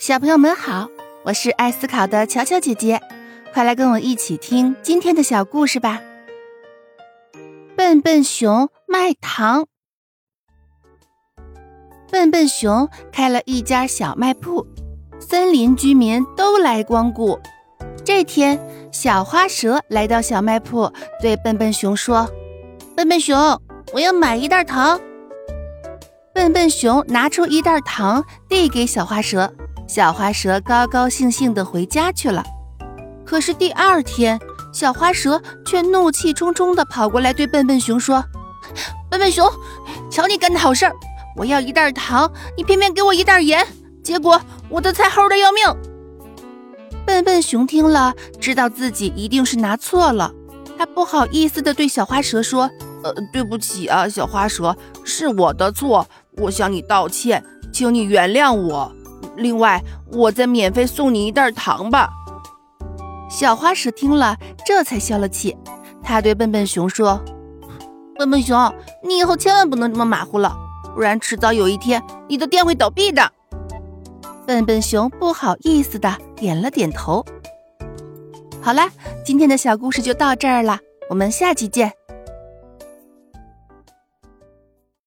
小朋友们好，我是爱思考的巧巧姐姐，快来跟我一起听今天的小故事吧。笨笨熊卖糖。笨笨熊开了一家小卖铺，森林居民都来光顾。这天，小花蛇来到小卖铺，对笨笨熊说：“笨笨熊，我要买一袋糖。”笨笨熊拿出一袋糖，递给小花蛇。小花蛇高高兴兴地回家去了。可是第二天，小花蛇却怒气冲冲地跑过来，对笨笨熊说：“笨笨熊，瞧你干的好事儿！我要一袋糖，你偏偏给我一袋盐，结果我的菜齁的要命。”笨笨熊听了，知道自己一定是拿错了，他不好意思地对小花蛇说：“呃，对不起啊，小花蛇，是我的错，我向你道歉，请你原谅我。”另外，我再免费送你一袋糖吧。小花蛇听了，这才消了气。他对笨笨熊说：“笨笨熊，你以后千万不能这么马虎了，不然迟早有一天你的店会倒闭的。”笨笨熊不好意思的点了点头。好啦，今天的小故事就到这儿了，我们下期见。